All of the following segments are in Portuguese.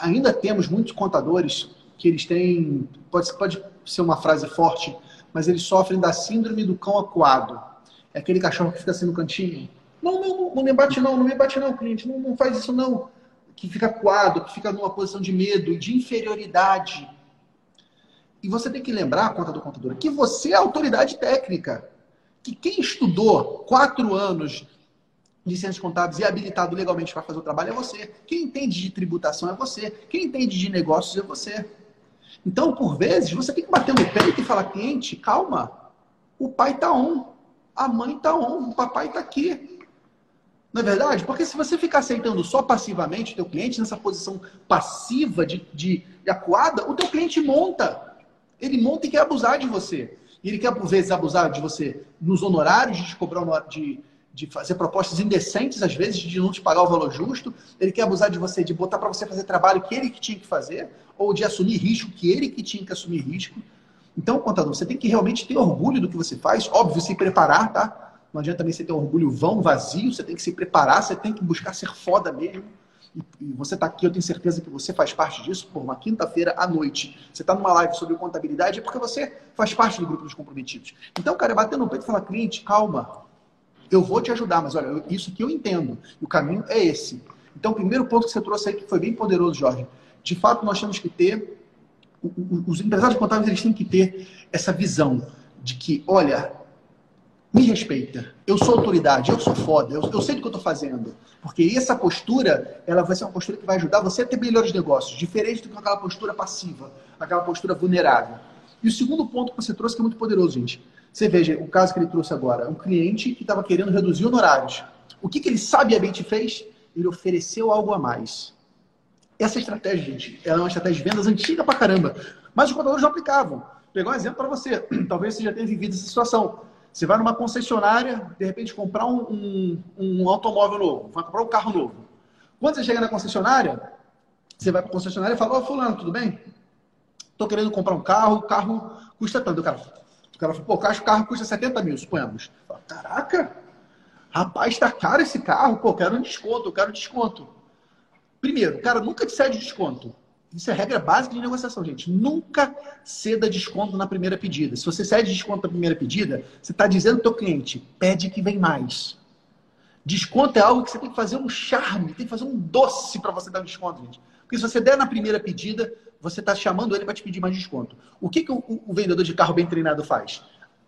ainda temos muitos contadores que eles têm, pode, pode ser uma frase forte, mas eles sofrem da síndrome do cão acuado. É aquele cachorro que fica assim no cantinho. Não, não, não, não me bate não, não me bate não, cliente, não, não faz isso não. Que fica acuado, que fica numa posição de medo e de inferioridade. E você tem que lembrar, conta do contador, que você é autoridade técnica. Que quem estudou quatro anos ciências contábeis e habilitado legalmente para fazer o trabalho é você. Quem entende de tributação é você. Quem entende de negócios é você. Então, por vezes, você tem que bater no peito e falar, cliente, calma. O pai está on, a mãe está on, o papai está aqui. Não é verdade? Porque se você ficar aceitando só passivamente o teu cliente, nessa posição passiva de, de, de acuada, o teu cliente monta. Ele monta e quer abusar de você. E ele quer, por vezes, abusar de você nos honorários, de te cobrar de, de fazer propostas indecentes, às vezes, de não te pagar o valor justo. Ele quer abusar de você, de botar para você fazer trabalho que ele que tinha que fazer, ou de assumir risco que ele que tinha que assumir risco. Então, contador, você tem que realmente ter orgulho do que você faz, óbvio, se preparar, tá? Não adianta também você ter orgulho vão, vazio, você tem que se preparar, você tem que buscar ser foda mesmo. E, você está aqui, eu tenho certeza que você faz parte disso, por uma quinta-feira à noite. Você está numa live sobre contabilidade, é porque você faz parte do grupo dos comprometidos. Então, cara, bater no peito e falar, cliente, calma, eu vou te ajudar, mas olha, isso que eu entendo. O caminho é esse. Então, o primeiro ponto que você trouxe aí, que foi bem poderoso, Jorge. De fato, nós temos que ter, os empresários contábeis, eles têm que ter essa visão de que, olha, me respeita. Eu sou autoridade, eu sou foda, eu, eu sei do que eu estou fazendo. Porque essa postura, ela vai ser uma postura que vai ajudar você a ter melhores negócios, diferente do que aquela postura passiva, aquela postura vulnerável. E o segundo ponto que você trouxe que é muito poderoso, gente. Você veja o caso que ele trouxe agora. Um cliente que estava querendo reduzir honorários. O que, que ele sabiamente fez? Ele ofereceu algo a mais. Essa estratégia, gente, ela é uma estratégia de vendas antiga pra caramba. Mas os contadores não aplicavam. Pegar um exemplo para você. Talvez você já tenha vivido essa situação. Você vai numa concessionária, de repente, comprar um, um, um automóvel novo, vai comprar um carro novo. Quando você chega na concessionária, você vai para a concessionária e fala: Ô, oh, Fulano, tudo bem? Estou querendo comprar um carro, o carro custa tanto. O cara, o cara falou, pô, o carro custa 70 mil, suponhamos. Fala, Caraca, rapaz, tá caro esse carro, pô, quero um desconto, eu quero um desconto. Primeiro, o cara nunca te cede desconto. Isso é regra básica de negociação, gente. Nunca ceda desconto na primeira pedida. Se você cede desconto na primeira pedida, você está dizendo ao teu cliente, pede que vem mais. Desconto é algo que você tem que fazer um charme, tem que fazer um doce para você dar um desconto, gente. Porque se você der na primeira pedida, você está chamando ele para te pedir mais desconto. O que, que o, o, vendedor de carro bem treinado faz?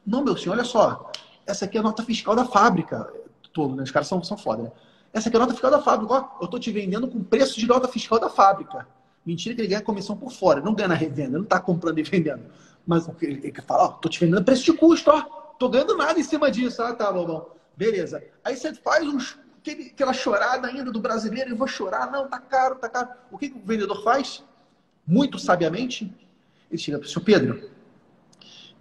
Não, meu senhor, olha só. Essa aqui é a nota fiscal da fábrica. Tolo, né? Os caras são, são foda, né? Essa aqui é a nota fiscal da fábrica. Ó, eu estou te vendendo com preço de nota fiscal da fábrica. Mentira que ele ganha comissão por fora. Não ganha na revenda, não está comprando e vendendo. Mas ele, ele fala, ó, tô te vendendo preço de custo, ó. Tô ganhando nada em cima disso. Ah, tá, bom. Beleza. Aí você faz uns, aquela chorada ainda do brasileiro, eu vou chorar, não, tá caro, tá caro. O que, que o vendedor faz? muito sabiamente, ele chega para o senhor Pedro,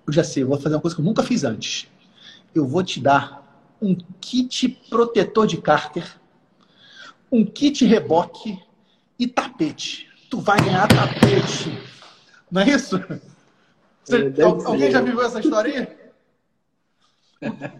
eu já sei, eu vou fazer uma coisa que eu nunca fiz antes. Eu vou te dar um kit protetor de cárter, um kit reboque e tapete. Tu vai ganhar tapete. Não é isso? Você, é, alguém já viveu essa história aí?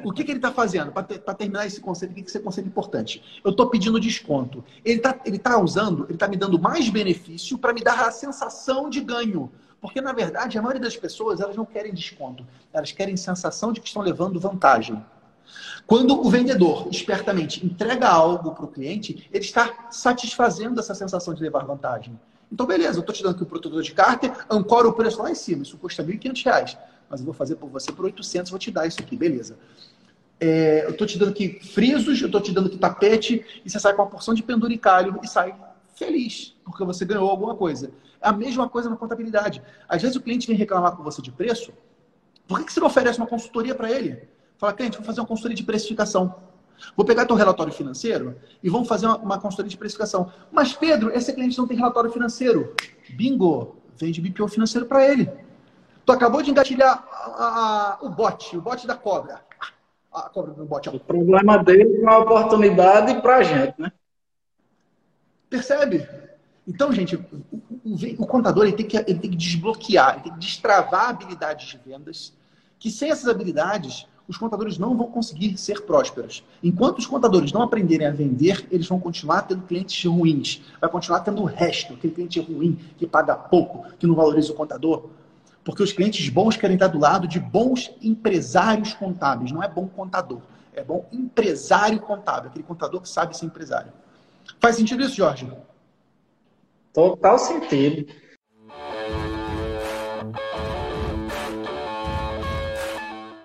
O que, que ele está fazendo? Para ter, terminar esse conceito, o que, que esse conceito importante? Eu estou pedindo desconto. Ele está ele tá usando, ele está me dando mais benefício para me dar a sensação de ganho. Porque, na verdade, a maioria das pessoas elas não querem desconto. Elas querem sensação de que estão levando vantagem. Quando o vendedor, espertamente, entrega algo para o cliente, ele está satisfazendo essa sensação de levar vantagem. Então, beleza, eu estou te dando aqui o protetor de cárter, ancora o preço lá em cima. Isso custa R$ 1.500 mas eu vou fazer por você por 800, vou te dar isso aqui, beleza. É, eu estou te dando aqui frisos, eu estou te dando aqui tapete, e você sai com uma porção de penduricalho e sai feliz, porque você ganhou alguma coisa. É a mesma coisa na contabilidade. Às vezes o cliente vem reclamar com você de preço, por que, que você não oferece uma consultoria para ele? Fala, cliente, vou fazer uma consultoria de precificação. Vou pegar teu relatório financeiro e vamos fazer uma, uma consultoria de precificação. Mas, Pedro, esse cliente não tem relatório financeiro. Bingo! Vende BPO financeiro para ele. Tu acabou de engatilhar a, a, o bote, o bote da cobra. A cobra do bote. O problema dele é uma oportunidade para a gente, né? Percebe? Então, gente, o, o, o contador ele tem, que, ele tem que desbloquear, ele tem que destravar habilidades de vendas, que sem essas habilidades, os contadores não vão conseguir ser prósperos. Enquanto os contadores não aprenderem a vender, eles vão continuar tendo clientes ruins. Vai continuar tendo o resto, aquele cliente ruim, que paga pouco, que não valoriza o contador. Porque os clientes bons querem estar do lado de bons empresários contábeis. Não é bom contador, é bom empresário contábil, aquele contador que sabe ser empresário. Faz sentido isso, Jorge? Total sentido.